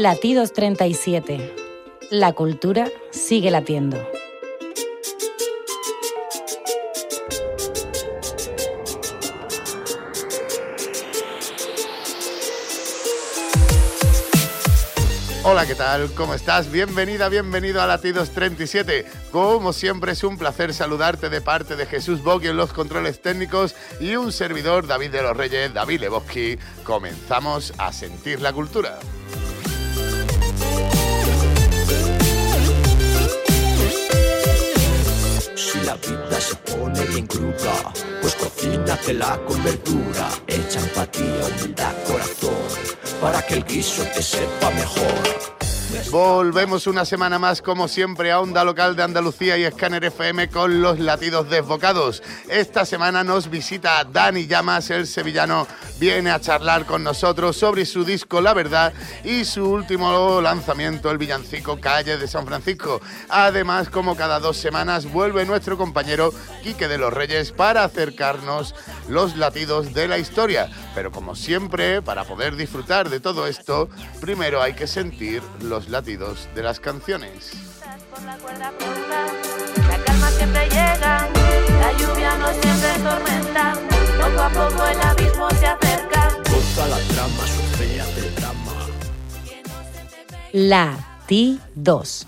Latidos 37. La cultura sigue latiendo. Hola, ¿qué tal? ¿Cómo estás? Bienvenida, bienvenido a Latidos 37. Como siempre es un placer saludarte de parte de Jesús Bogui en los controles técnicos y un servidor, David de los Reyes, David Lebowski. Comenzamos a sentir la cultura. Se pone bien cruda, pues cocínatela con verdura, echa empatía, humildad, corazón, para que el guiso te sepa mejor. Volvemos una semana más, como siempre, a Onda Local de Andalucía y Scanner FM con los latidos desbocados. Esta semana nos visita Dani Llamas, el sevillano, viene a charlar con nosotros sobre su disco La Verdad y su último lanzamiento, el villancico Calle de San Francisco. Además, como cada dos semanas, vuelve nuestro compañero Quique de los Reyes para acercarnos los latidos de la historia. Pero como siempre, para poder disfrutar de todo esto, primero hay que sentir los latidos de las canciones. Por la cuerda floja, la calma siempre llega, la lluvia no siempre tormenta, poco a poco el abismo se acerca. Goza la trama, sufría del drama. Latidos.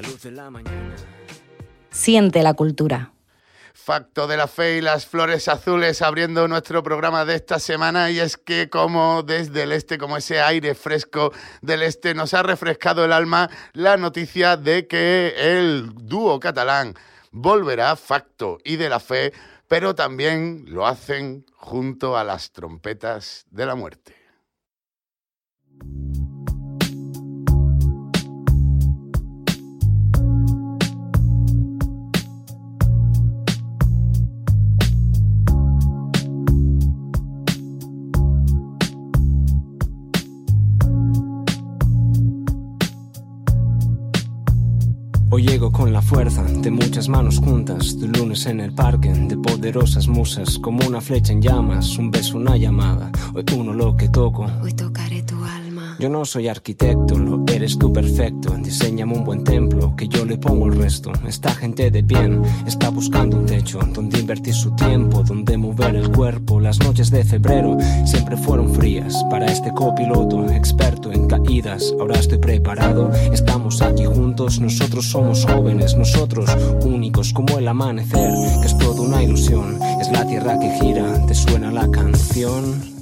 La luz de la mañana. Siente la cultura. Facto de la fe y las flores azules abriendo nuestro programa de esta semana y es que como desde el este, como ese aire fresco del este nos ha refrescado el alma la noticia de que el dúo catalán volverá Facto y de la fe, pero también lo hacen junto a las trompetas de la muerte. Hoy llego con la fuerza de muchas manos juntas, de un lunes en el parque, de poderosas musas, como una flecha en llamas, un beso, una llamada. Hoy uno lo que toco. Hoy tocaré tu alma. Yo no soy arquitecto, lo eres tú perfecto. Diseñame un buen templo, que yo le pongo el resto. Esta gente de bien está buscando un techo donde invertir su tiempo, donde mover el cuerpo. Las noches de febrero siempre fueron frías para este copiloto, experto en caídas. Ahora estoy preparado, estamos aquí juntos. Nosotros somos jóvenes, nosotros únicos como el amanecer, que es toda una ilusión. Es la tierra que gira, te suena la canción.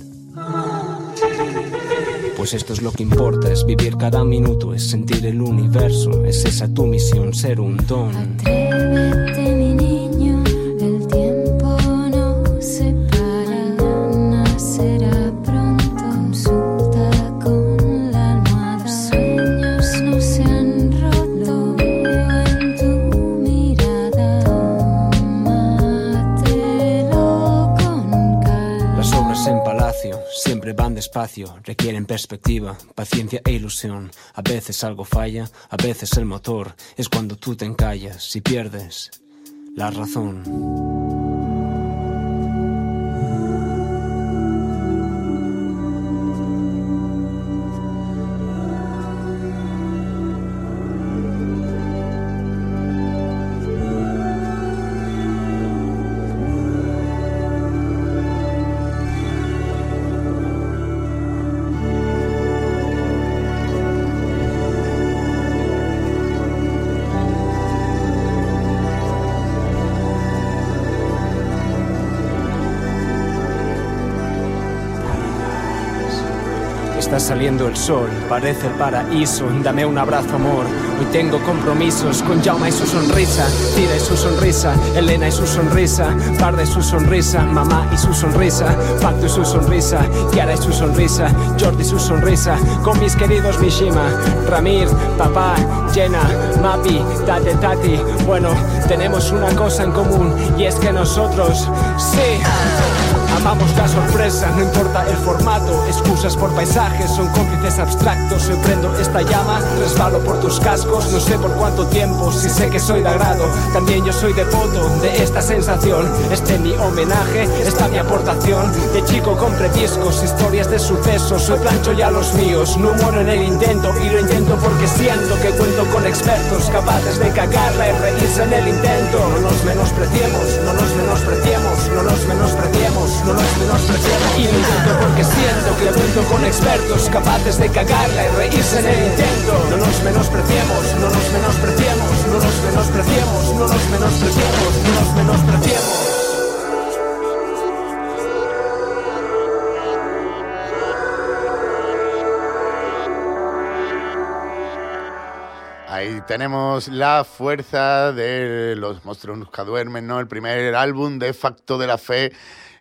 Esto es lo que importa, es vivir cada minuto, es sentir el universo, es esa tu misión, ser un don. Requieren perspectiva, paciencia e ilusión. A veces algo falla, a veces el motor. Es cuando tú te encallas y pierdes la razón. Saliendo el sol, parece el paraíso. Dame un abrazo, amor. Hoy tengo compromisos con Jauma y su sonrisa, Tira y su sonrisa, Elena y su sonrisa, Parda y su sonrisa, Mamá y su sonrisa, Pacto y su sonrisa, Kiara y su sonrisa, Jordi y su sonrisa, con mis queridos Mishima, Ramir, Papá, Jenna, Mapi, Tate, Tati. Bueno, tenemos una cosa en común y es que nosotros, sí. Amamos la sorpresa, no importa el formato, excusas por paisajes, son cómplices abstractos. Yo prendo esta llama, resbalo por tus cascos, no sé por cuánto tiempo, si sé que soy de agrado. También yo soy devoto de esta sensación. Este mi homenaje, esta mi aportación. De chico compré discos, historias de sucesos, soy plancho ya los míos. No muero en el intento y lo intento porque siento que cuento con expertos capaces de cagarla y reírse en el intento. No nos menospreciemos, no nos menospreciemos, no nos menospreciemos no nos menospreciemos. Y lo intento porque siento que cuento con expertos capaces de cagarla y reírse en el intento. No nos menospreciemos, no nos menospreciemos, no nos menospreciemos, no nos menospreciemos, no nos menospreciemos. Ahí tenemos la fuerza de los monstruos nunca duermen, ¿no? El primer álbum de Facto de la Fe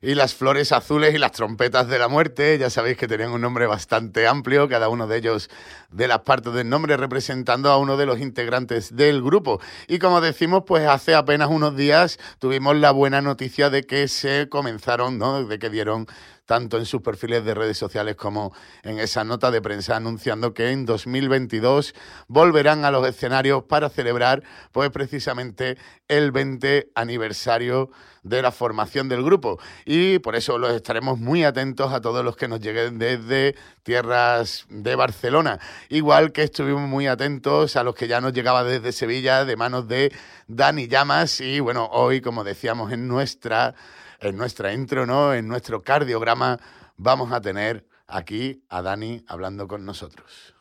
y las flores azules y las trompetas de la muerte. Ya sabéis que tenían un nombre bastante amplio, cada uno de ellos de las partes del nombre representando a uno de los integrantes del grupo. Y como decimos, pues hace apenas unos días tuvimos la buena noticia de que se comenzaron, ¿no? De que dieron tanto en sus perfiles de redes sociales como en esa nota de prensa anunciando que en 2022 volverán a los escenarios para celebrar pues precisamente el 20 aniversario de la formación del grupo y por eso los estaremos muy atentos a todos los que nos lleguen desde tierras de Barcelona, igual que estuvimos muy atentos a los que ya nos llegaba desde Sevilla de manos de Dani Llamas y bueno, hoy como decíamos en nuestra en nuestra intro, ¿no? En nuestro cardiograma vamos a tener aquí a Dani hablando con nosotros.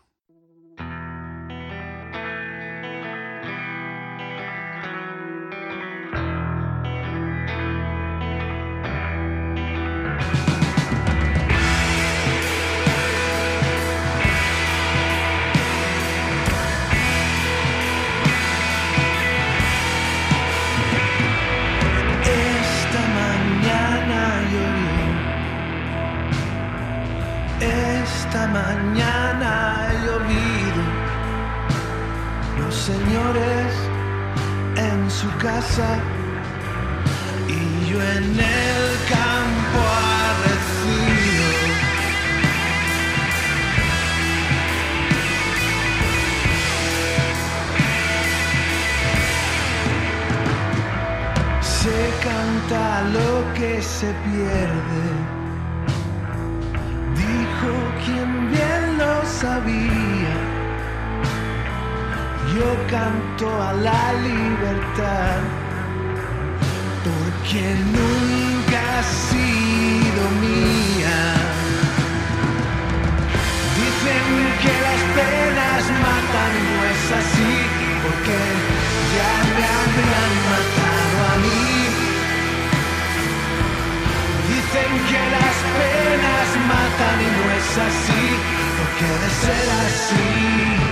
Casa y yo en el campo arrecido. Se canta lo que se pierde. Dijo quien bien lo sabía. Yo canto a la libertad. Porque nunca ha sido mía. Dicen que las penas matan, no es así, porque ya me habían matado a mí. Dicen que las penas matan y no es así, porque de ser así,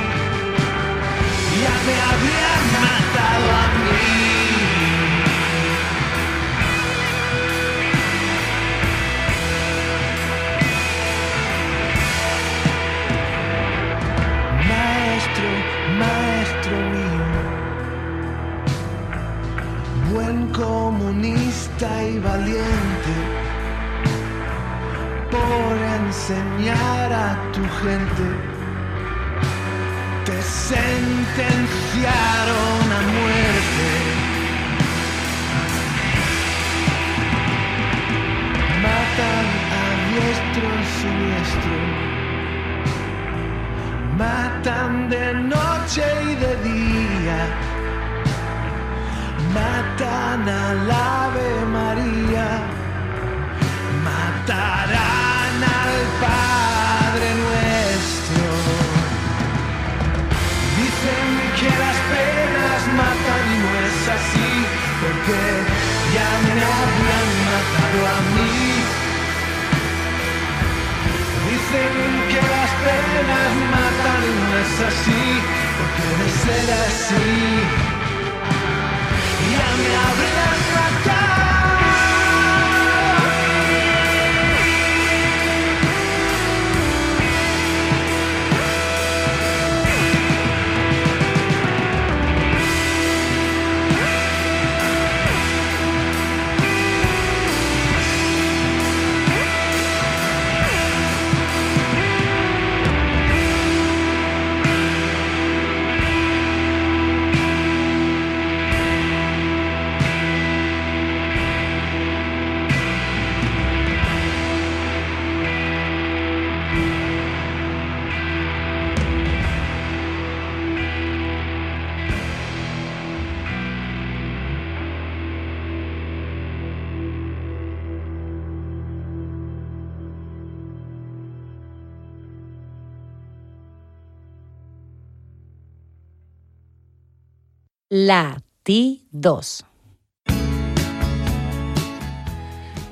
Latidos.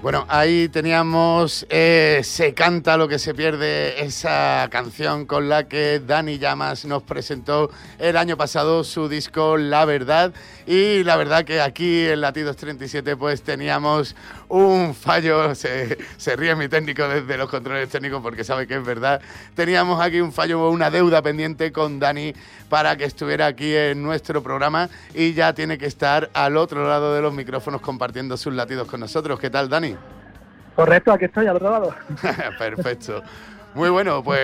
Bueno, ahí teníamos eh, Se canta lo que se pierde, esa canción con la que Dani Llamas nos presentó el año pasado su disco La Verdad. Y la verdad que aquí en Latidos 37 pues teníamos un fallo, se, se ríe mi técnico desde los controles técnicos porque sabe que es verdad. Teníamos aquí un fallo, una deuda pendiente con Dani para que estuviera aquí en nuestro programa y ya tiene que estar al otro lado de los micrófonos compartiendo sus latidos con nosotros. ¿Qué tal, Dani? Correcto, aquí estoy al otro lado. Perfecto. Muy bueno, pues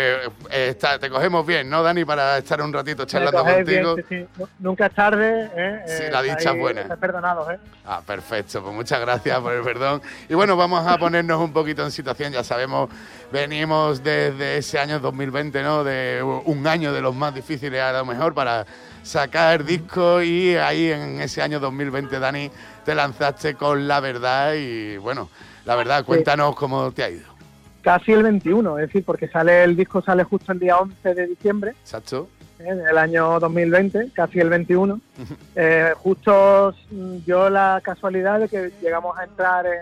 eh, está- te cogemos bien, ¿no, Dani? Para estar un ratito charlando cogéis bien, contigo. sí, sí. Nu- Nunca es tarde. ¿eh? Sí, Eh, la dicha es buena. perdonados, ¿eh? Ah, perfecto, pues muchas gracias por el perdón. Y bueno, vamos a ponernos un poquito en situación, ya sabemos, venimos desde ese año 2020, ¿no? De un año de los más difíciles a lo mejor para sacar discos y ahí en ese año 2020, Dani, te lanzaste con La Verdad y bueno, la verdad, cuéntanos cómo te ha ido. Casi el 21, es decir, porque sale el disco sale justo el día 11 de diciembre Exacto. ¿eh? del año 2020, casi el 21. Eh, justo mm, yo la casualidad de que llegamos a entrar en,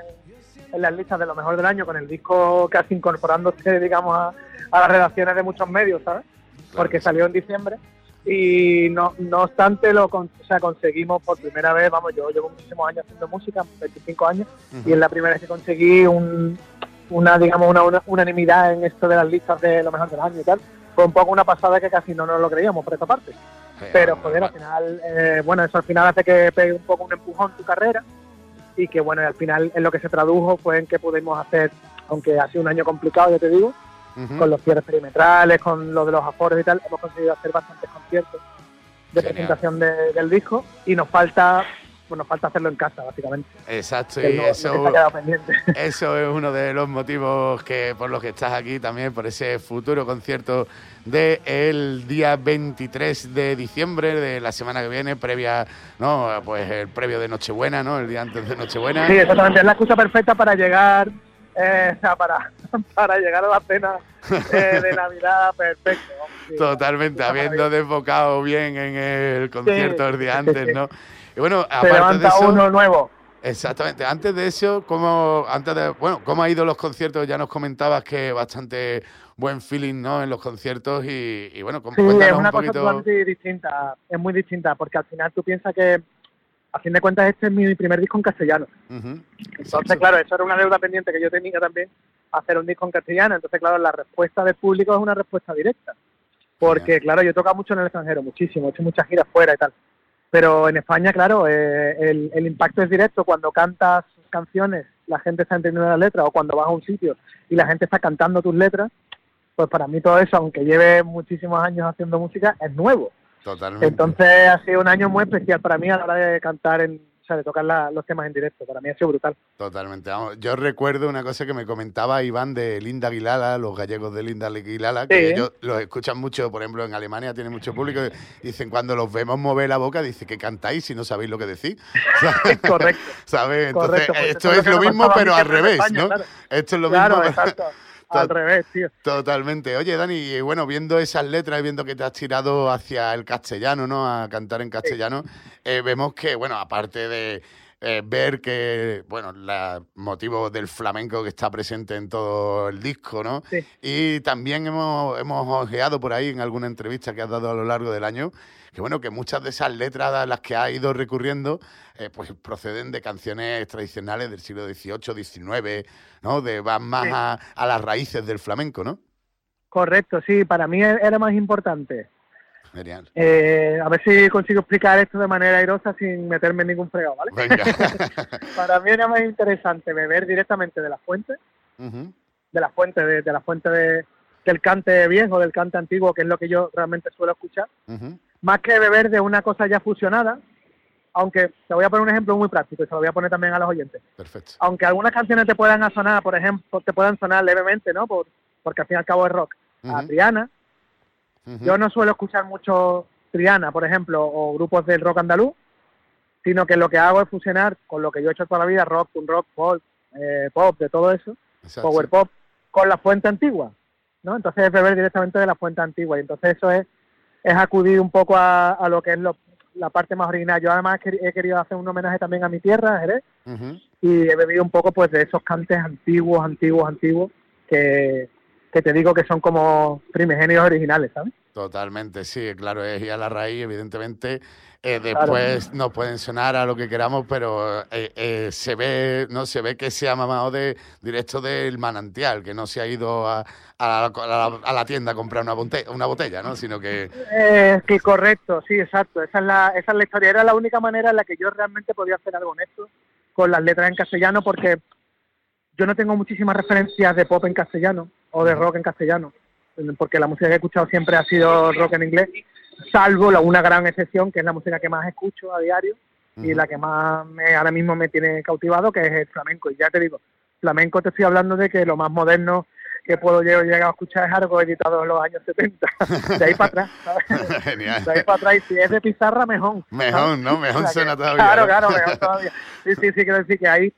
en las listas de lo mejor del año con el disco casi incorporándose, digamos, a, a las redacciones de muchos medios, ¿sabes? Porque salió en diciembre y no, no obstante lo con- o sea, conseguimos por primera vez, vamos, yo llevo muchísimos años haciendo música, 25 años, y es la primera vez que conseguí un, una, digamos, una, una unanimidad en esto de las listas de lo mejor del año y tal. Fue un poco una pasada que casi no nos lo creíamos por esta parte. Pero, joder, al final, eh, bueno, eso al final hace que pegue un poco un empujón tu carrera y que, bueno, y al final en lo que se tradujo fue en que pudimos hacer, aunque ha sido un año complicado, ya te digo, con los cierres perimetrales, con lo de los aforos y tal, hemos conseguido hacer bastantes conciertos de Genial. presentación de- del disco y nos falta, pues nos falta hacerlo en casa, básicamente. Exacto, y eso. Eso es uno de los motivos que por los que estás aquí también, por ese futuro concierto del día 23 de diciembre de la semana que viene, previa, ¿no? Pues el previo de Nochebuena, ¿no? El día antes de Nochebuena. Sí, exactamente, es la excusa perfecta para llegar, eh, para, para llegar a la cena eh, de Navidad perfecto. vamos, sí. Totalmente, habiendo desbocado bien en el concierto el día sí, antes, sí. ¿no? Y bueno, Se aparte de levanta eso, uno nuevo. Exactamente. Antes de eso, ¿cómo, antes de, bueno, ¿cómo ha ido los conciertos? Ya nos comentabas que bastante buen feeling, ¿no? En los conciertos y, y bueno, Sí, es una un cosa poquito. totalmente distinta, es muy distinta, porque al final tú piensas que, a fin de cuentas, este es mi primer disco en castellano. Entonces, claro, eso era una deuda pendiente que yo tenía también, hacer un disco en castellano. Entonces, claro, la respuesta del público es una respuesta directa. Porque, claro, yo he tocado mucho en el extranjero, muchísimo, he hecho muchas giras fuera y tal. Pero en España, claro, eh, el, el impacto es directo. Cuando cantas canciones la gente está entendiendo las letras o cuando vas a un sitio y la gente está cantando tus letras, pues para mí todo eso, aunque lleve muchísimos años haciendo música, es nuevo. Totalmente. Entonces ha sido un año muy especial para mí a la hora de cantar, en, o sea, de tocar la- los temas en directo. Para mí ha sido brutal. Totalmente. Vamos, yo recuerdo una cosa que me comentaba Iván de Linda Aguilala, los gallegos de Linda Aguilala, que Sí. ellos los escuchan mucho, por ejemplo, en Alemania tiene mucho público. Dicen, cuando los vemos mover la boca, dice que cantáis si no sabéis lo que decís. Correcto. ¿Sabes? Entonces, Correcto, pues esto es lo mismo, pero al revés, España, ¿no? claro. Esto es lo Claro, mismo. exacto. Al revés, tío. Totalmente. Oye, Dani, y bueno, viendo esas letras y viendo que te has tirado hacia el castellano, ¿no? A cantar en castellano, eh, vemos que, bueno, aparte de eh, ver que, bueno, el motivo del flamenco que está presente en todo el disco, ¿no? Sí. Y también hemos, hemos ojeado por ahí en alguna entrevista que has dado a lo largo del año, que bueno, que muchas de esas letras a las que has ido recurriendo, eh, pues proceden de canciones tradicionales del siglo XVIII, XIX, ¿no? De, van más Sí. a, a las raíces del flamenco, ¿no? Correcto, sí. Para mí era más importante. Genial. Eh, a ver si consigo explicar esto de manera airosa sin meterme en ningún fregado, ¿vale? Venga. Para mí era más interesante beber directamente de la fuente, Ujú, de la fuente, de, de la fuente de- del cante viejo, del cante antiguo, que es lo que yo realmente suelo escuchar. Más que beber de una cosa ya fusionada, aunque te voy a poner un ejemplo muy práctico y se lo voy a poner también a los oyentes. Perfecto. Aunque algunas canciones te puedan sonar, por ejemplo, te puedan sonar levemente, ¿no? Por, porque al fin y al cabo es rock. A Triana, yo no suelo escuchar mucho Triana, por ejemplo, o grupos del rock andaluz, sino que lo que hago es fusionar con lo que yo he hecho toda la vida, rock, un rock, pop, eh, pop, de todo eso, Exacto. power pop, con la fuente antigua, ¿no? Entonces es beber directamente de la fuente antigua y entonces eso es, es acudir un poco a, a lo que es lo- la parte más original. Yo además he querido hacer un homenaje también a mi tierra, a Jerez, y he bebido un poco pues de esos cantes antiguos, antiguos, antiguos, que, que te digo que son como primigenios originales, ¿sabes? Totalmente, sí, claro, es ir a la raíz, evidentemente. Eh, Claro. después nos pueden sonar a lo que queramos, pero eh, eh, se ve, no se ve que se ha mamado de directo del manantial, que no se ha ido a, a la, a la- a la tienda a comprar una botella, una botella, ¿no? Sino que Eh, que correcto, sí, exacto. Esa es, la, esa es la historia. Era la única manera en la que yo realmente podía hacer algo honesto con las letras en castellano, porque yo no tengo muchísimas referencias de pop en castellano o de rock en castellano, porque la música que he escuchado siempre ha sido rock en inglés, salvo la, una gran excepción, que es la música que más escucho a diario y la que más me, ahora mismo me tiene cautivado, que es el flamenco. Y ya te digo, flamenco te estoy hablando de que lo más moderno que puedo llegar a escuchar es algo editado en los años 70. De ahí para atrás, ¿sabes? Genial. De ahí para atrás, y si es de pizarra, mejor. Mejor, ¿no? Mejor O sea que- suena todavía. Claro, claro, mejor todavía. Sí, sí, sí, quiero decir que ahí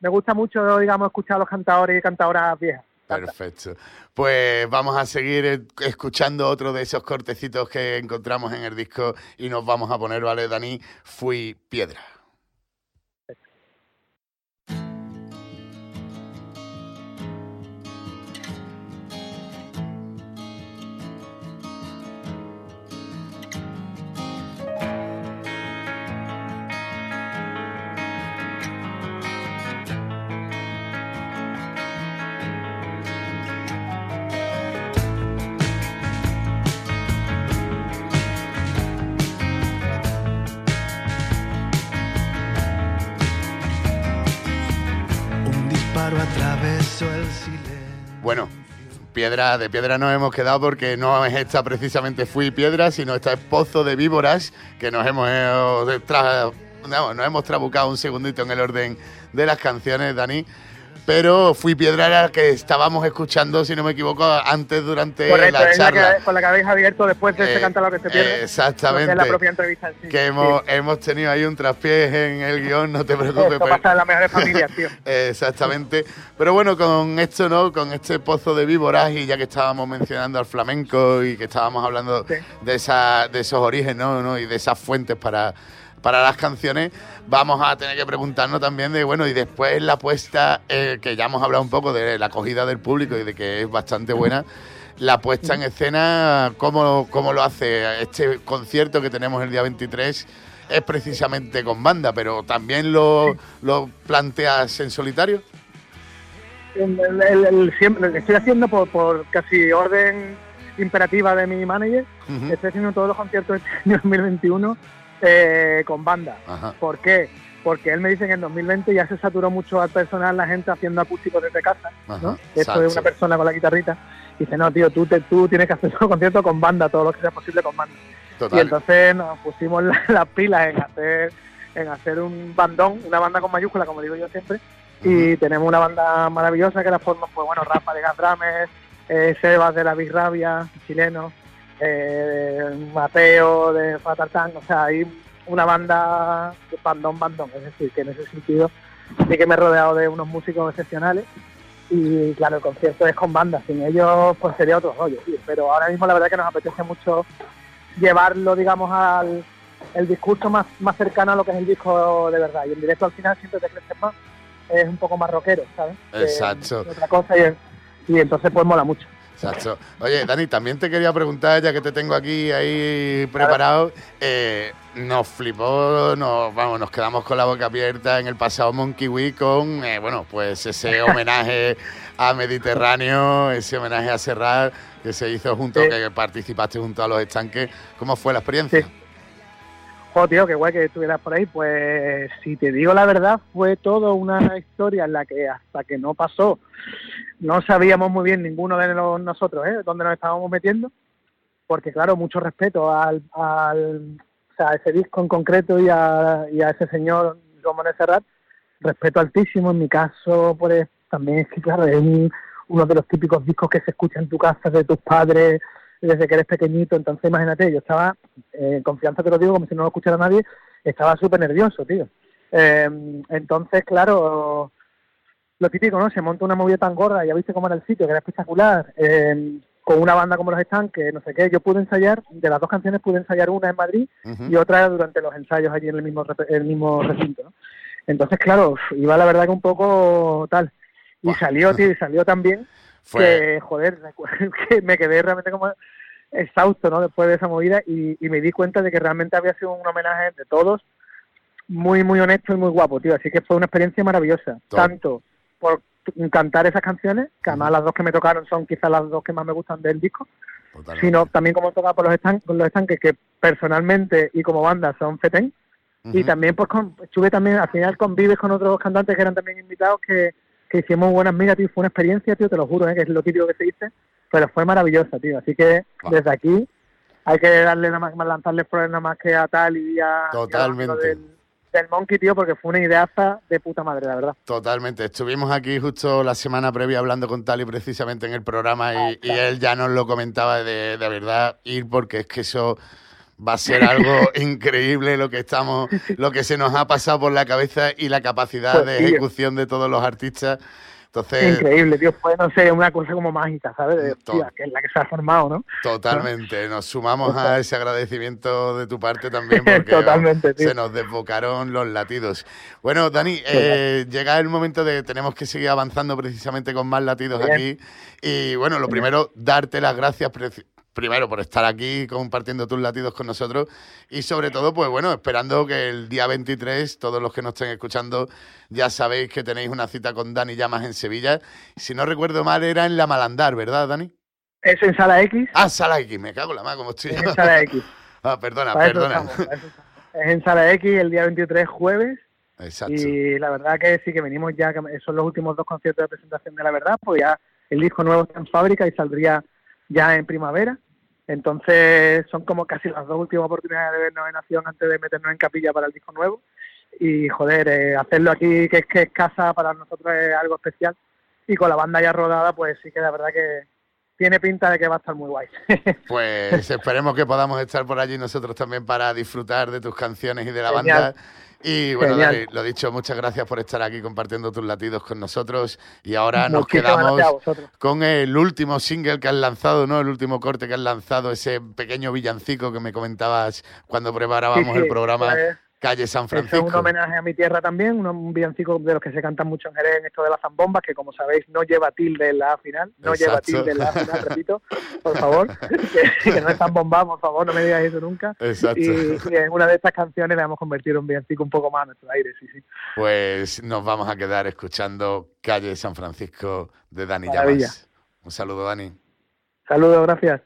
me gusta mucho, digamos, escuchar a los cantadores y cantadoras viejas. Perfecto. Pues vamos a seguir eh, escuchando otro de esos cortecitos que encontramos en el disco y nos vamos a poner, ¿vale, Dani? Fui piedra. Piedra, de piedra nos hemos quedado porque no es esta precisamente Fui Piedra, sino esta es Pozo de Víboras, que nos hemos, eh, tra- no, nos hemos trabucado un segundito en el orden de las canciones, Dani. Pero Fui Piedra la que estábamos escuchando, si no me equivoco, antes durante Correcto, la es la charla. que, con la que habéis abierto después de Eh, ese canta lo que se pierde. exactamente. es la propia entrevista sí. que hemos, hemos tenido ahí un traspiés en el guion, no te preocupes. Esto pero- pasa en las mejores familias, tío. Exactamente. Pero bueno, con esto, ¿no? Con este pozo de víboras y ya que estábamos mencionando al flamenco y que estábamos hablando Sí. de, esa, de esos orígenes, ¿no? ¿no? Y de esas fuentes para, para las canciones, vamos a tener que preguntarnos también de, bueno, y después la puesta, eh, que ya hemos hablado un poco de la acogida del público y de que es bastante buena. La puesta en escena, ¿cómo, cómo lo hace? Este concierto que tenemos el día 23 es precisamente con banda, pero también lo, lo planteas en solitario. El- el- el- el- siempre, lo estoy haciendo por, por casi orden imperativa de mi manager. Estoy haciendo todos los conciertos este año 2021 eh, con banda. Ajá. ¿Por qué? porque él me dice que en 2020 ya se saturó mucho al personal la gente haciendo acústicos desde casa, Ajá, ¿no? Esto de una persona con la guitarrita. Dice, no, tío, tú, te, tú tienes que hacer un concierto con banda, todo lo que sea posible con banda. Y entonces nos pusimos la- las pilas en hacer en hacer un bandón, una banda con mayúscula, como digo yo siempre, y tenemos una banda maravillosa que la forman, pues bueno, Rafa de Gandrames, eh, Sebas de la Big Rabia, chileno, eh, Mateo de Fatartán, o sea, hay una banda de bandón, bandón, es decir, que en ese sentido sí que me he rodeado de unos músicos excepcionales y claro, el concierto es con banda, sin ellos pues sería otro rollo, tío. pero ahora mismo la verdad que nos apetece mucho llevarlo, digamos, al el discurso más, más cercano a lo que es el disco de verdad. Y en directo al final siempre te creces más, es un poco más rockero, ¿sabes? Que Exacto. otra cosa y, y entonces pues mola mucho. Exacto. Oye, Dani, también te quería preguntar, ya que te tengo aquí ahí preparado, eh, nos flipó, nos, vamos, nos quedamos con la boca abierta en el pasado Monkey Week con, eh, bueno, pues ese homenaje a Mediterráneo, ese homenaje a Serrat que se hizo junto, Sí. que participaste junto a los estanques. ¿Cómo fue la experiencia? Sí. Jo, tío, qué guay que estuvieras por ahí. Pues si te digo la verdad, fue toda una historia en la que hasta que no pasó, no sabíamos muy bien ninguno de nosotros, ¿eh? Dónde nos estábamos metiendo. Porque claro, mucho respeto al, al o sea, a ese disco en concreto y a, ese señor Manuel Serrat. Respeto altísimo. En mi caso, pues también es que claro, es un- uno de los típicos discos que se escucha en tu casa de tus padres desde que eres pequeñito. Entonces, imagínate, yo estaba, eh, en confianza te lo digo, como si no lo escuchara nadie, estaba súper nervioso, tío. Eh, entonces, claro, lo típico, ¿no? Se monta una movida tan gorda, ya viste cómo era el sitio, que era espectacular, eh, con una banda como los Estanques, no sé qué. Yo pude ensayar, de las dos canciones pude ensayar una en Madrid y otra durante los ensayos allí en el mismo, el mismo recinto, ¿no? Entonces, claro, iba la verdad que un poco tal. Y salió, tío, y salió también Fue, que, joder, que me quedé realmente como exhausto, ¿no? Después de esa movida y, y me di cuenta de que realmente había sido un homenaje de todos muy, muy honesto y muy guapo, tío. Así que fue una experiencia maravillosa. Tanto por cantar esas canciones, que además las dos que me tocaron son quizás las dos que más me gustan del disco, totalmente. sino también como tocar por los, estan con los estanques que personalmente y como banda son fetén. Y Ujú. también pues con, estuve también al final convives con otros cantantes que eran también invitados que, que hicimos buenas migas, tío. Fue una experiencia, tío, te lo juro, ¿eh? que es lo típico que se dice, pero fue maravillosa, tío. Así que desde aquí hay que darle nada más, lanzarle flores nada más que a tal y a, y Totalmente. del, del Monkey, tío, porque fue una ideaza de puta madre, la verdad. Totalmente. Estuvimos aquí justo la semana previa hablando con Tali precisamente en el programa y, y él ya nos lo comentaba de, de verdad ir porque es que eso va a ser algo increíble lo que estamos, lo que se nos ha pasado por la cabeza y la capacidad Pues de ejecución de todos los artistas. Entonces, Increíble, tío. Fue, no sé, una cosa como mágica, ¿sabes? De, hostia, que es la que se ha formado, ¿no? Totalmente, nos sumamos a ese agradecimiento de tu parte también porque Totalmente, se nos desbocaron los latidos. Bueno, Dani, eh, llega el momento de tenemos que seguir avanzando precisamente con más latidos Bien. aquí y bueno, lo primero, darte las gracias primero por estar aquí compartiendo tus latidos con nosotros y sobre todo, pues bueno, esperando que el día 23, todos los que nos estén escuchando, ya sabéis que tenéis una cita con Dani Llamas en Sevilla. Si no recuerdo mal, era en la Malandar, ¿verdad, Dani? Es en Sala X. Ah, Sala X, me cago en la mano, como estoy. Es en Sala X. Ah, perdona, Para perdona. estamos. Es en Sala X el día 23 jueves Exacto. y la verdad que sí que venimos ya, que son los últimos dos conciertos de presentación de la verdad, pues ya el disco nuevo está en fábrica y saldría ya en primavera. Entonces son como casi las dos últimas oportunidades de vernos en acción antes de meternos en capilla para el disco nuevo. Y joder, eh, hacerlo aquí, que es que es casa para nosotros es algo especial. Y con la banda ya rodada, pues sí que la verdad que tiene pinta de que va a estar muy guay. Pues esperemos que podamos estar por allí nosotros también para disfrutar de tus canciones y de la Genial. banda. Y bueno. Dani, lo dicho, muchas gracias por estar aquí compartiendo tus latidos con nosotros. Y ahora nos Muchísimas quedamos con el último single que has lanzado, ¿no? El último corte que has lanzado, ese pequeño villancico que me comentabas cuando preparábamos Sí, sí, el programa pues, Calle San Eso es un Francisco. homenaje a mi tierra también, un, villancico de los que se cantan mucho en Jerez en esto de las zambombas, que como sabéis no lleva tilde en la A final, no lleva tilde en la A final, repito, por favor, que, que no es zambomba, por favor, no me digáis eso nunca. Exacto. Y, y en una de estas canciones le hemos convertido en un villancico un poco más a nuestro aire, sí, sí. Pues nos vamos a quedar escuchando Calle San Francisco de Dani Maravilla. Llamas. Un saludo, Dani. Saludos, gracias.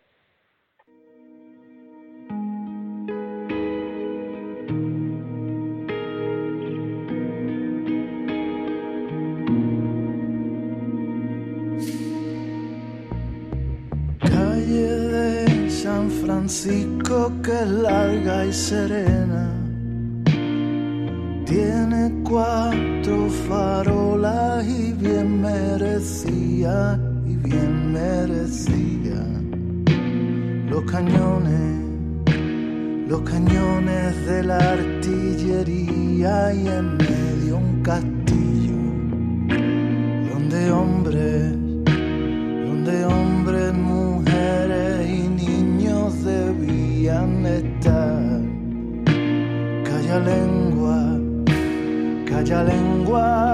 Francisco que es larga y serena. Tiene cuatro farolas y bien merecía, y bien merecía. Los cañones, los cañones de la artillería y en medio un castillo donde hombres, lengua, calla lengua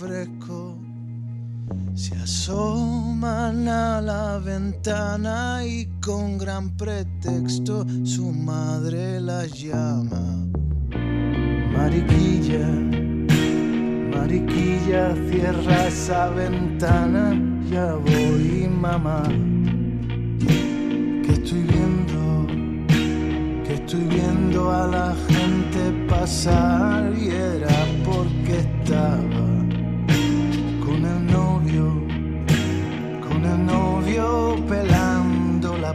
fresco se asoman a la ventana y con gran pretexto su madre las llama. Mariquilla, mariquilla, cierra esa ventana, ya voy mamá. Que estoy viendo, que estoy viendo a la gente pasar y era porque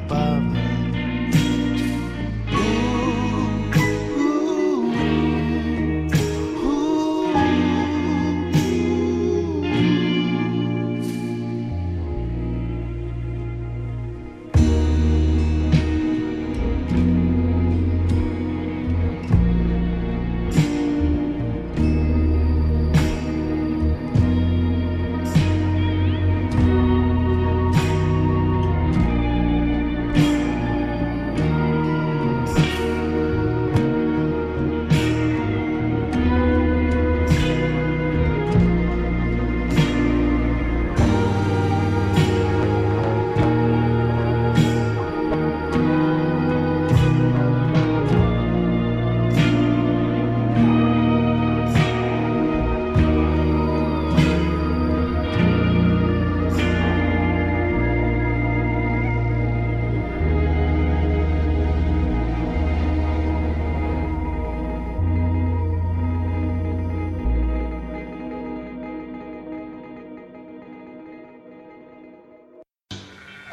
above.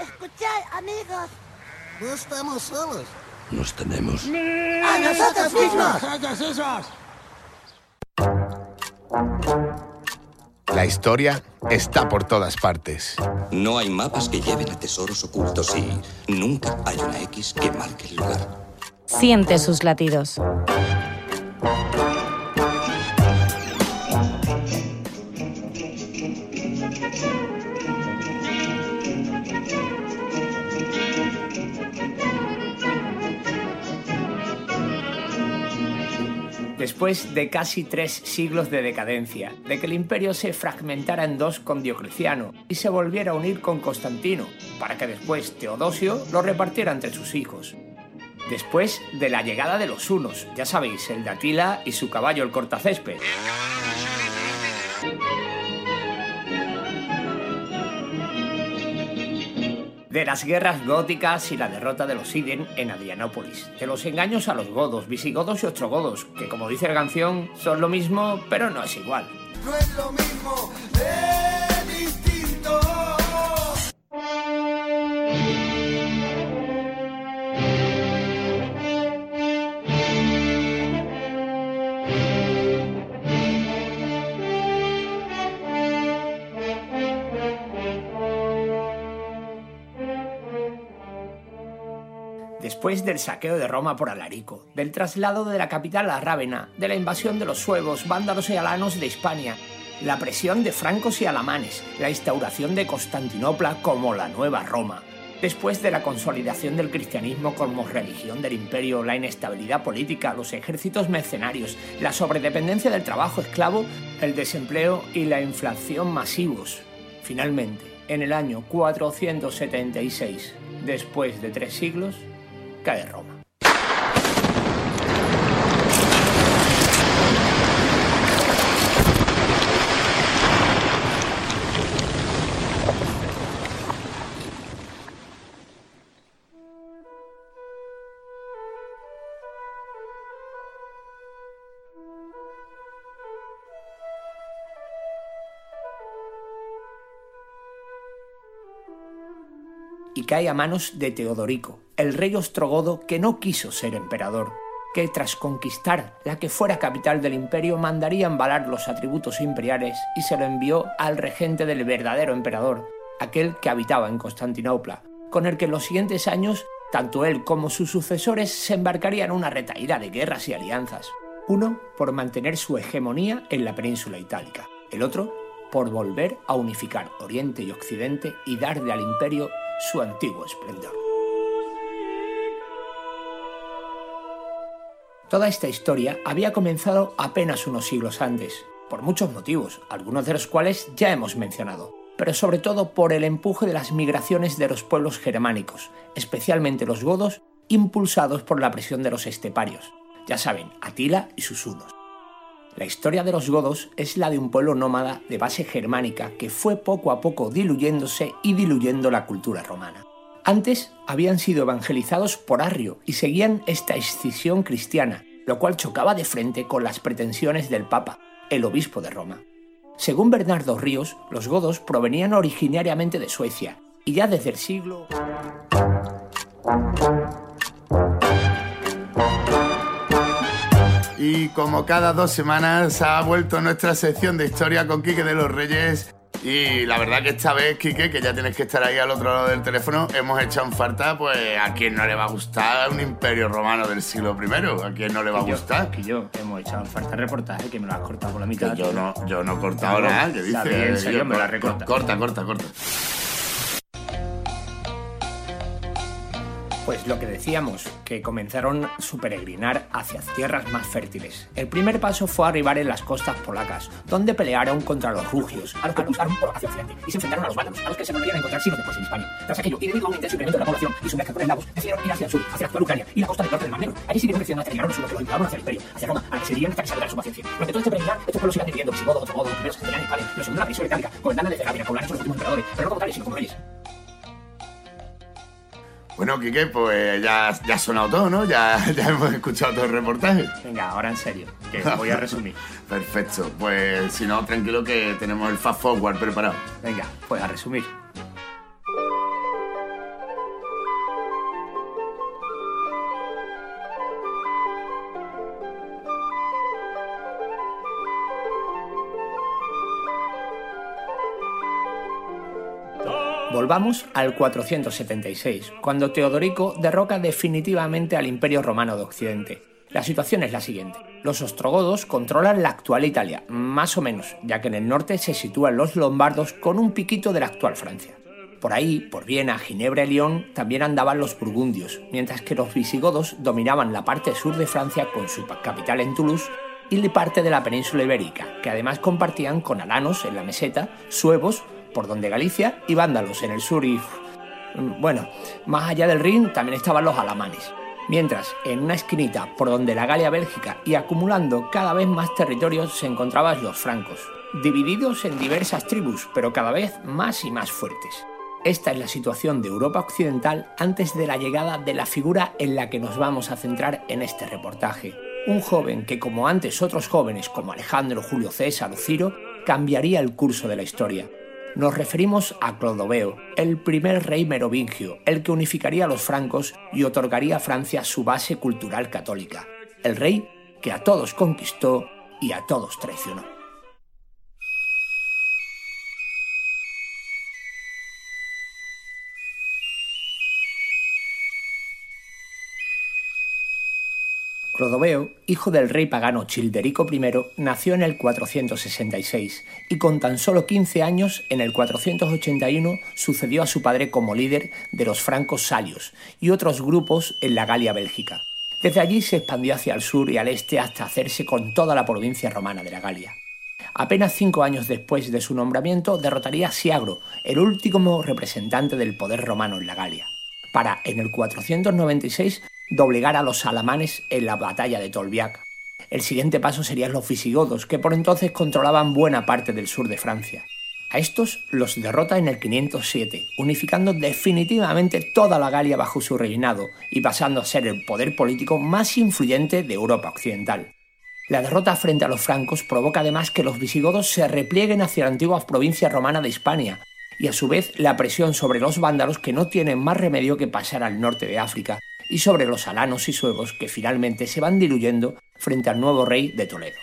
Escuchad, amigos. No estamos solos. Nos tenemos. ¡A nosotros mismos! La historia está por todas partes. No hay mapas que lleven a tesoros ocultos y nunca hay una X que marque el lugar. Siente sus latidos. Después de casi tres siglos de decadencia, de que el imperio se fragmentara en dos con Diocleciano y se volviera a unir con Constantino, para que después Teodosio lo repartiera entre sus hijos. Después de la llegada de los hunos, ya sabéis, el de Atila y su caballo el cortacésped. De las guerras góticas y la derrota de los Iden en Adrianópolis, de los engaños a los godos, visigodos y ostrogodos, que como dice la canción, son lo mismo, pero no es igual. No es lo mismo, es Después del saqueo de Roma por Alarico, del traslado de la capital a Rávena, de la invasión de los suevos, vándalos y alanos de Hispania, la presión de francos y alamanes, la instauración de Constantinopla como la nueva Roma, después de la consolidación del cristianismo como religión del imperio, la inestabilidad política, los ejércitos mercenarios, la sobredependencia del trabajo esclavo, el desempleo y la inflación masivos. Finalmente, en el año 476, después de tres siglos, cae Roma. Cae a manos de Teodorico, el rey ostrogodo que no quiso ser emperador, que tras conquistar la que fuera capital del imperio mandaría embalar los atributos imperiales y se lo envió al regente del verdadero emperador, aquel que habitaba en Constantinopla, con el que en los siguientes años tanto él como sus sucesores se embarcarían en una retaída de guerras y alianzas. Uno por mantener su hegemonía en la península itálica, el otro por volver a unificar Oriente y Occidente y darle al imperio su antiguo esplendor. Toda esta historia había comenzado apenas unos siglos antes, por muchos motivos, algunos de los cuales ya hemos mencionado, pero sobre todo por el empuje de las migraciones de los pueblos germánicos, especialmente los godos, impulsados por la presión de los esteparios, ya saben, Atila y sus hunos. La historia de los godos es la de un pueblo nómada de base germánica que fue poco a poco diluyéndose y diluyendo la cultura romana. Antes habían sido evangelizados por Arrio y seguían esta escisión cristiana, lo cual chocaba de frente con las pretensiones del Papa, el obispo de Roma. Según Bernardo Ríos, los godos provenían originariamente de Suecia y ya desde el siglo Y como cada dos semanas ha vuelto nuestra sección de historia con Quique de los Reyes. Y la verdad que esta vez, Quique, que ya tienes que estar ahí al otro lado del teléfono, hemos echado en falta, pues, a quien no le va a gustar un imperio romano del siglo I, a quien no le va a yo- gustar. Que yo hemos echado en falta reportaje que me lo has cortado por la mitad. Que yo no, yo no he cortado nada, que dice. bien, en serio, yo- me la recorta. Corta, corta, corta. Pues lo que decíamos, que comenzaron su peregrinar hacia tierras más fértiles. El primer paso fue arribar en las costas polacas, donde pelearon contra los rugios, a los que buscaron por hacia occidente, y se enfrentaron a los bárbaros, a los que se volvían a encontrar siglos después en Hispania. Tras aquello, y debido a un intenso incremento de la población y su mezcla con eslavos, decidieron ir hacia el sur, hacia la actual Ucrania y la costa del norte del Mar Negro. Allí siguieron creciendo hasta que llegaron al sur, que los llevaron hacia el imperio, hacia Roma, a la que se hasta que se su paciencia. Durante todo este peregrinar, estos pueblos iban dividiendo, visigodos, ostrogodos, primeros castellanos, hispales, los segundos la península itálica, gobernando desde Gabia, poblaron son los últimos emperadores, pero no como tales, sino como reyes. Bueno, Quique, pues ya, ya ha sonado todo, ¿no? Ya, ya hemos escuchado todo el reportaje. Venga, ahora en serio, que voy a resumir. Perfecto. Pues si no, tranquilo que tenemos el fast forward preparado. Venga, pues a resumir. Volvamos al 476, cuando Teodorico derroca definitivamente al Imperio Romano de Occidente. La situación es la siguiente. Los ostrogodos controlan la actual Italia, más o menos, ya que en el norte se sitúan los lombardos con un piquito de la actual Francia. Por ahí, por Viena, Ginebra y León, también andaban los burgundios, mientras que los visigodos dominaban la parte sur de Francia con su capital en Toulouse y parte de la península ibérica, que además compartían con alanos en la meseta, suevos por donde Galicia y vándalos en el sur y... Bueno, más allá del Rin también estaban los alamanes. Mientras, en una esquinita por donde la Galia Bélgica y acumulando cada vez más territorios se encontraban los francos, divididos en diversas tribus, pero cada vez más y más fuertes. Esta es la situación de Europa Occidental antes de la llegada de la figura en la que nos vamos a centrar en este reportaje. Un joven que, como antes otros jóvenes como Alejandro, Julio César o Ciro, cambiaría el curso de la historia. Nos referimos a Clodoveo, el primer rey merovingio, el que unificaría a los francos y otorgaría a Francia su base cultural católica. El rey que a todos conquistó y a todos traicionó. Clodoveo, hijo del rey pagano Childerico I, nació en el 466 y con tan solo 15 años, en el 481, sucedió a su padre como líder de los francos salios y otros grupos en la Galia bélgica. Desde allí se expandió hacia el sur y al este hasta hacerse con toda la provincia romana de la Galia. Apenas cinco años después de su nombramiento derrotaría a Siagro, el último representante del poder romano en la Galia, para en el 496 doblegar a los alamanes en la batalla de Tolbiac. El siguiente paso serían los visigodos, que por entonces controlaban buena parte del sur de Francia. A estos los derrota en el 507, unificando definitivamente toda la Galia bajo su reinado y pasando a ser el poder político más influyente de Europa Occidental. La derrota frente a los francos provoca además que los visigodos se replieguen hacia la antigua provincia romana de Hispania, y a su vez la presión sobre los vándalos que no tienen más remedio que pasar al norte de África y sobre los alanos y suevos que finalmente se van diluyendo frente al nuevo rey de Toledo.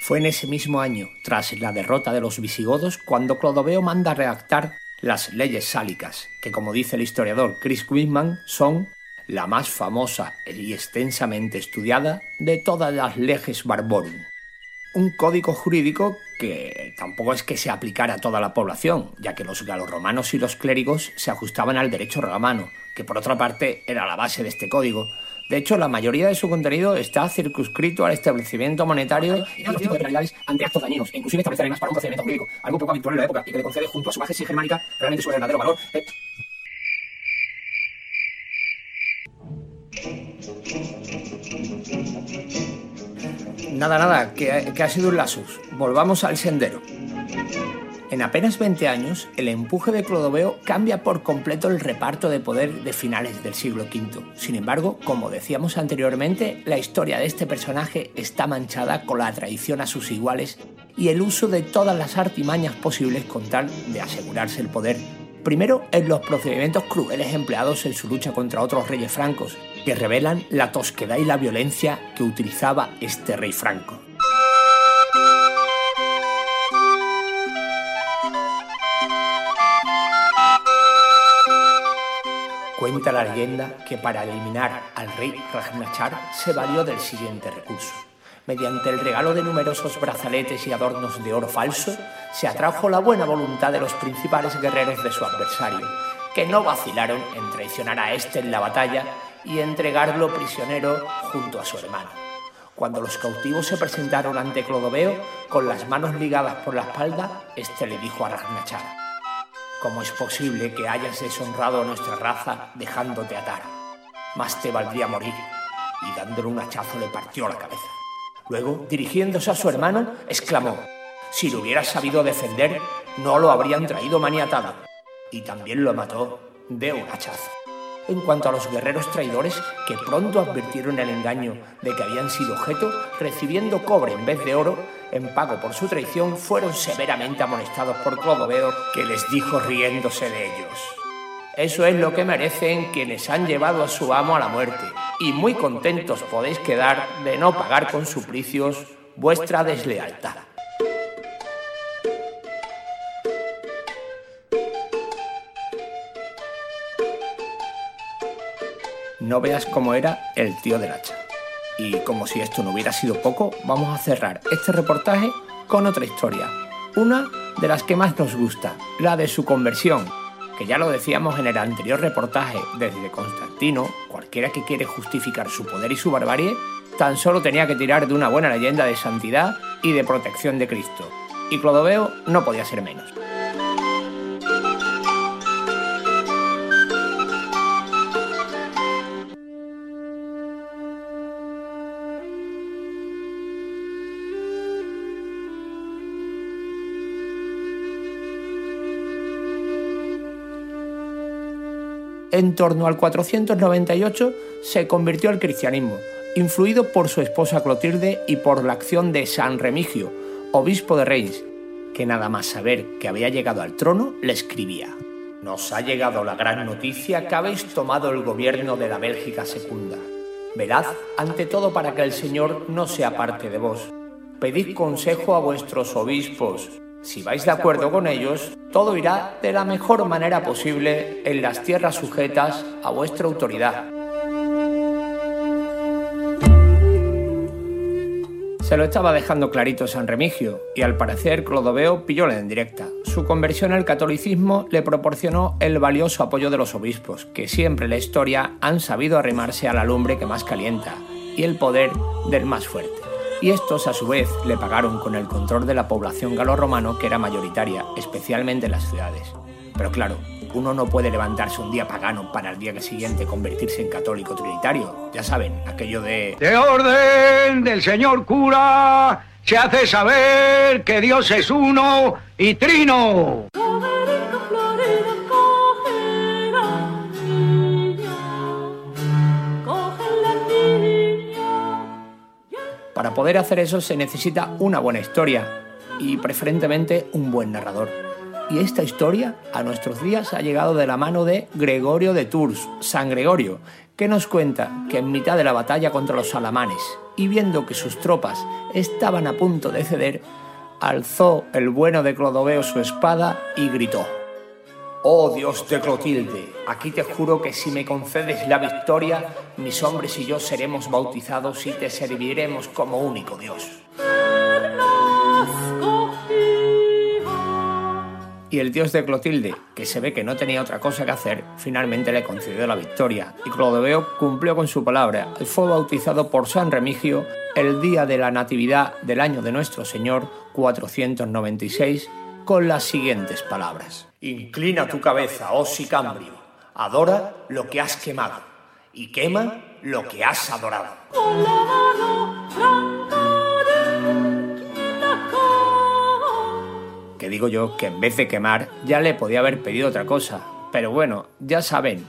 Fue en ese mismo año, tras la derrota de los visigodos, cuando Clodoveo manda redactar las leyes sálicas, que como dice el historiador Chris Whitman son la más famosa y extensamente estudiada de todas las leges barborum un código jurídico que tampoco es que se aplicara a toda la población, ya que los galorromanos y los clérigos se ajustaban al derecho romano, que por otra parte era la base de este código. De hecho, la mayoría de su contenido está circunscrito al establecimiento monetario y a los tipos de penalidades ante actos dañinos, e inclusive establecer además para un procedimiento jurídico, algo poco habitual en la época y que le concede junto a su base germánica realmente su verdadero valor. Eh, Nada, nada, que, ha sido un lasus. Volvamos al sendero. En apenas 20 años, el empuje de Clodoveo cambia por completo el reparto de poder de finales del siglo V. Sin embargo, como decíamos anteriormente, la historia de este personaje está manchada con la traición a sus iguales y el uso de todas las artimañas posibles con tal de asegurarse el poder. Primero, en los procedimientos crueles empleados en su lucha contra otros reyes francos, que revelan la tosquedad y la violencia que utilizaba este rey franco. Cuenta la leyenda que para eliminar al rey Ragnachar se valió del siguiente recurso. Mediante el regalo de numerosos brazaletes y adornos de oro falso, se atrajo la buena voluntad de los principales guerreros de su adversario, que no vacilaron en traicionar a éste en la batalla y entregarlo prisionero junto a su hermano. Cuando los cautivos se presentaron ante Clodoveo con las manos ligadas por la espalda, éste le dijo a Ragnachar, ¿Cómo es posible que hayas deshonrado a nuestra raza dejándote atar? Más te valdría morir. Y dándole un hachazo le partió la cabeza. Luego, dirigiéndose a su hermano, exclamó, Si lo hubieras sabido defender, no lo habrían traído maniatado. Y también lo mató de un hachazo en cuanto a los guerreros traidores que pronto advirtieron el engaño de que habían sido objeto, recibiendo cobre en vez de oro, en pago por su traición, fueron severamente amonestados por Clodoveo, que les dijo riéndose de ellos. Eso es lo que merecen quienes han llevado a su amo a la muerte, y muy contentos podéis quedar de no pagar con suplicios vuestra deslealtad. no veas cómo era el tío del hacha. Y como si esto no hubiera sido poco, vamos a cerrar este reportaje con otra historia. Una de las que más nos gusta, la de su conversión, que ya lo decíamos en el anterior reportaje desde Constantino, cualquiera que quiere justificar su poder y su barbarie, tan solo tenía que tirar de una buena leyenda de santidad y de protección de Cristo. Y Clodoveo no podía ser menos. En torno al 498 se convirtió al cristianismo, influido por su esposa Clotilde y por la acción de San Remigio, obispo de Reims, que nada más saber que había llegado al trono le escribía. Nos ha llegado la gran noticia que habéis tomado el gobierno de la Bélgica Secunda. Velad ante todo para que el Señor no sea parte de vos. Pedid consejo a vuestros obispos. Si vais de acuerdo con ellos, todo irá de la mejor manera posible en las tierras sujetas a vuestra autoridad. Se lo estaba dejando clarito San Remigio, y al parecer Clodoveo pillóle en directa. Su conversión al catolicismo le proporcionó el valioso apoyo de los obispos, que siempre en la historia han sabido arrimarse a la lumbre que más calienta, y el poder del más fuerte. Y estos a su vez le pagaron con el control de la población galo-romano que era mayoritaria, especialmente en las ciudades. Pero claro, uno no puede levantarse un día pagano para el día siguiente convertirse en católico trinitario. Ya saben, aquello de... De orden del señor cura se hace saber que Dios es uno y trino. Para poder hacer eso se necesita una buena historia y preferentemente un buen narrador. Y esta historia a nuestros días ha llegado de la mano de Gregorio de Tours, San Gregorio, que nos cuenta que en mitad de la batalla contra los alamanes y viendo que sus tropas estaban a punto de ceder, alzó el bueno de Clodoveo su espada y gritó: Oh Dios de Clotilde, aquí te juro que si me concedes la victoria, mis hombres y yo seremos bautizados y te serviremos como único Dios. Y el dios de Clotilde, que se ve que no tenía otra cosa que hacer, finalmente le concedió la victoria, y Clodoveo cumplió con su palabra fue bautizado por San Remigio el día de la Natividad del año de nuestro Señor 496, con las siguientes palabras. Inclina tu cabeza, oh Sicambrio, adora lo que has quemado, y quema lo que has adorado. Que digo yo que en vez de quemar ya le podía haber pedido otra cosa. Pero bueno, ya saben,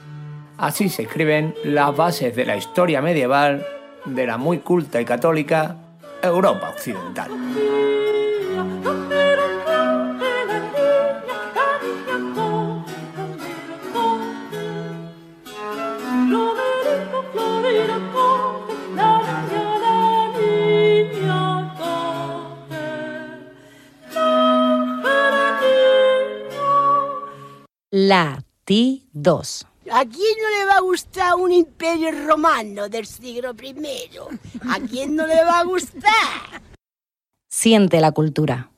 así se escriben las bases de la historia medieval de la muy culta y católica Europa Occidental. Latidos. ¿A quién no le va a gustar un imperio romano del siglo I? ¿A quién no le va a gustar? Siente la cultura.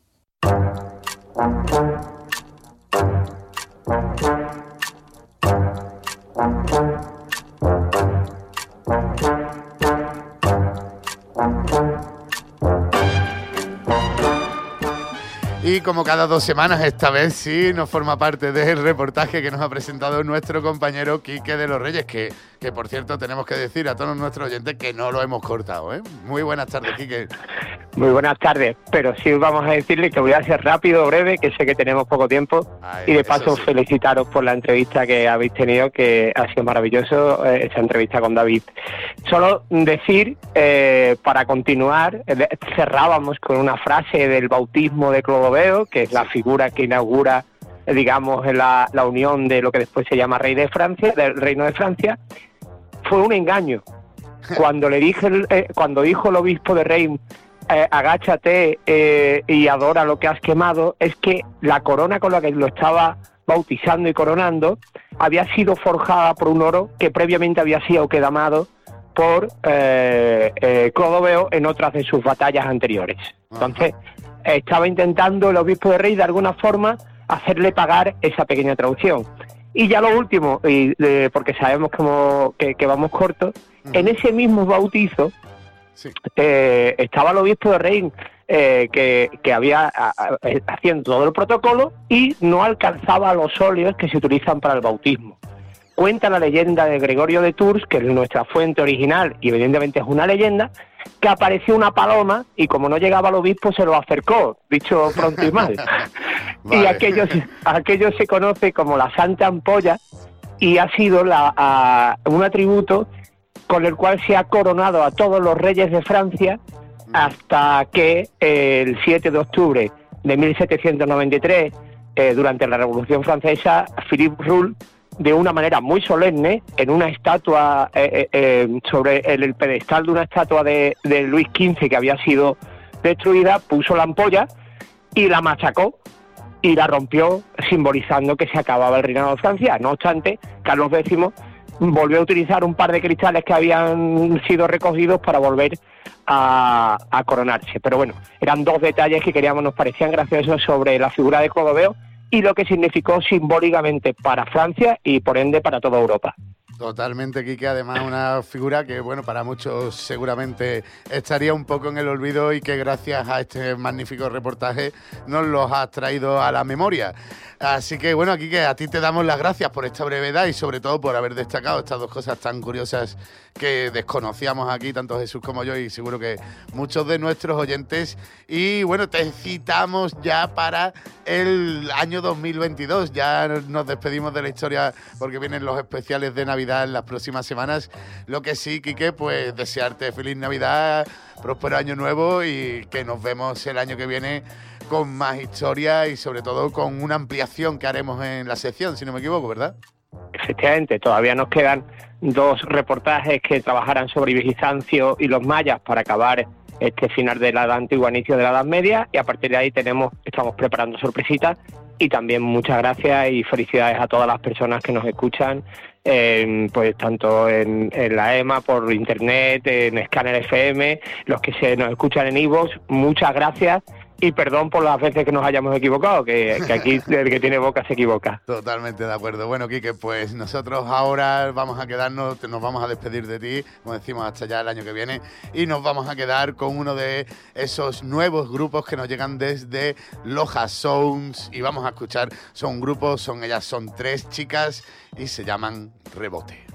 Como cada dos semanas, esta vez sí nos forma parte del reportaje que nos ha presentado nuestro compañero Quique de los Reyes, que, que por cierto tenemos que decir a todos nuestros oyentes que no lo hemos cortado. ¿eh? Muy buenas tardes, Quique. Muy buenas tardes, pero sí vamos a decirle que voy a ser rápido, breve, que sé que tenemos poco tiempo Ay, y de paso sí. felicitaros por la entrevista que habéis tenido, que ha sido maravilloso eh, esa entrevista con David. Solo decir, eh, para continuar, eh, cerrábamos con una frase del bautismo de Clodoveo, que es la figura que inaugura, eh, digamos, la, la unión de lo que después se llama Rey de Francia, del Reino de Francia, fue un engaño. Cuando le dije, eh, cuando dijo el obispo de Reims, eh, agáchate eh, y adora lo que has quemado, es que la corona con la que lo estaba bautizando y coronando había sido forjada por un oro que previamente había sido quedamado por eh, eh, Clodoveo en otras de sus batallas anteriores. Entonces, estaba intentando el obispo de Rey de alguna forma hacerle pagar esa pequeña traducción. Y ya lo último, y, porque sabemos como que, que vamos cortos, en ese mismo bautizo eh, estaba el obispo de Reims eh, que, que había a- a- haciendo todo el protocolo y no alcanzaba los óleos que se utilizan para el bautismo. Cuenta la leyenda de Gregorio de Tours, que es nuestra fuente original y evidentemente es una leyenda, que apareció una paloma y como no llegaba al obispo se lo acercó, dicho pronto y mal. Y aquello, se- aquello se conoce como la Santa Ampolla y ha sido la, a- un atributo con el cual se ha coronado a todos los reyes de Francia hasta que eh, el 7 de octubre de 1793, eh, durante la Revolución Francesa, Philippe Roule, de una manera muy solemne, en una estatua, eh, sobre el, el pedestal de una estatua de, de Luis XV que había sido destruida, puso la ampolla y la machacó y la rompió, simbolizando que se acababa el reinado de Francia. No obstante, Carlos X volvió a utilizar un par de cristales que habían sido recogidos para volver a, coronarse. Pero bueno, eran dos detalles que queríamos, nos parecían graciosos sobre la figura de Clodoveo y lo que significó simbólicamente para Francia y por ende para toda Europa. Totalmente, Quique. Además, una figura que, bueno, para muchos seguramente estaría un poco en el olvido y que gracias a este magnífico reportaje nos los has traído a la memoria. Así que, bueno, Quique, a ti te damos las gracias por esta brevedad y sobre todo por haber destacado estas dos cosas tan curiosas que desconocíamos aquí, tanto Jesús como yo y seguro que muchos de nuestros oyentes. Y bueno, te citamos ya para el año 2022. Ya nos despedimos de la historia porque vienen los especiales de Navidad en las próximas semanas. Lo que sí, Quique, pues desearte feliz Navidad, próspero año nuevo y que nos vemos el año que viene con más historia y sobre todo con una ampliación que haremos en la sección, si no me equivoco, ¿verdad? Efectivamente, todavía nos quedan dos reportajes que trabajarán sobre Bizancio y los mayas para acabar este final de la Edad Antigua, inicio de la Edad Media, y a partir de ahí tenemos, estamos preparando sorpresitas y también muchas gracias y felicidades a todas las personas que nos escuchan, en, pues tanto en, la EMA, por internet, en Scanner FM, los que se nos escuchan en iVoox, muchas gracias y perdón por las veces que nos hayamos equivocado, que, que aquí el que tiene boca se equivoca. Totalmente de acuerdo. Bueno, Quique, pues nosotros ahora vamos a quedarnos, nos vamos a despedir de ti, como decimos, hasta ya el año que viene, y nos vamos a quedar con uno de esos nuevos grupos que nos llegan desde Loja Sounds, y vamos a escuchar, son grupos, son ellas, son tres chicas, y se llaman Rebote.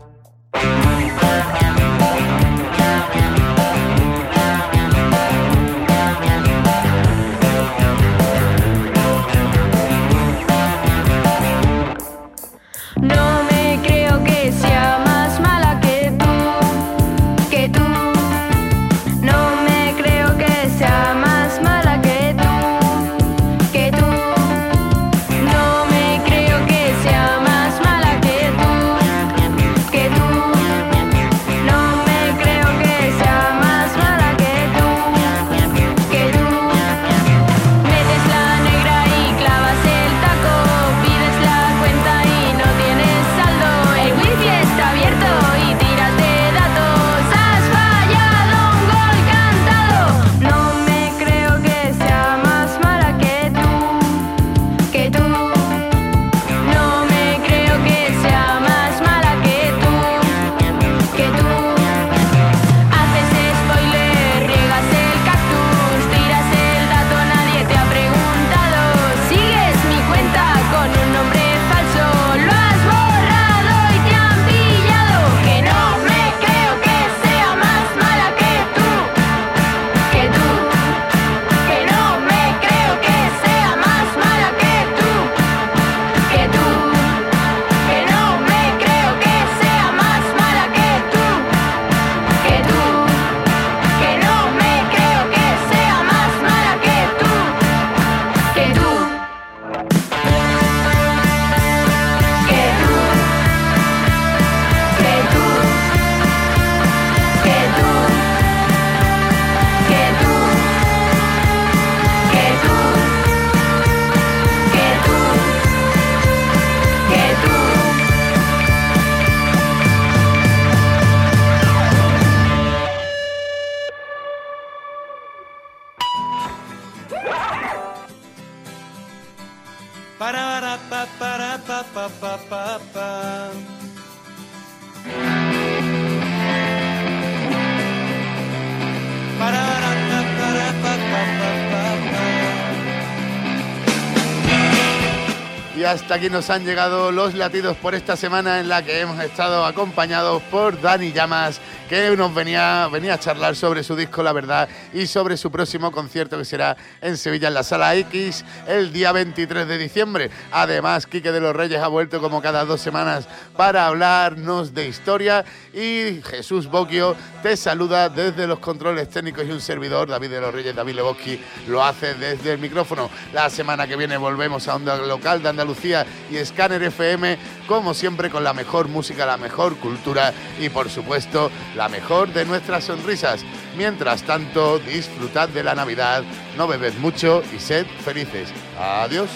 Hasta aquí nos han llegado los latidos por esta semana en la que hemos estado acompañados por Dani Llamas, que nos venía, venía a charlar sobre su disco La Verdad y sobre su próximo concierto que será en Sevilla en la Sala X el día 23 de diciembre. Además, Quique de los Reyes ha vuelto como cada dos semanas para hablarnos de historia y Jesús Boquio te saluda desde los controles técnicos y un servidor, David de los Reyes, David Leboski, lo hace desde el micrófono. La semana que viene volvemos a Onda Local de Andalucía y Scanner FM, como siempre con la mejor música, la mejor cultura y por supuesto la mejor de nuestras sonrisas. Mientras tanto, disfrutad de la Navidad, no bebed mucho y sed felices. Adiós.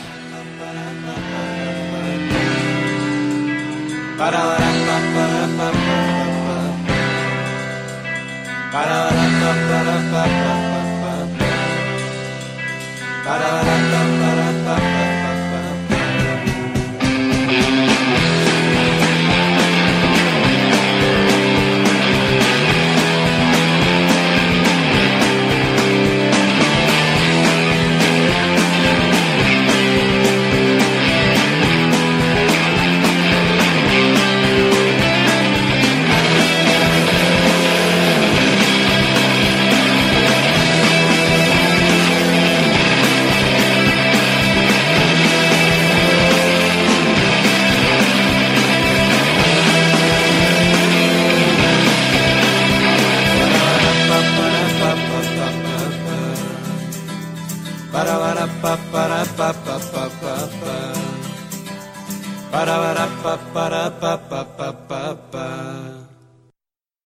Pa para pa pa pa pa pa. Para para pa para pa pa pa pa pa.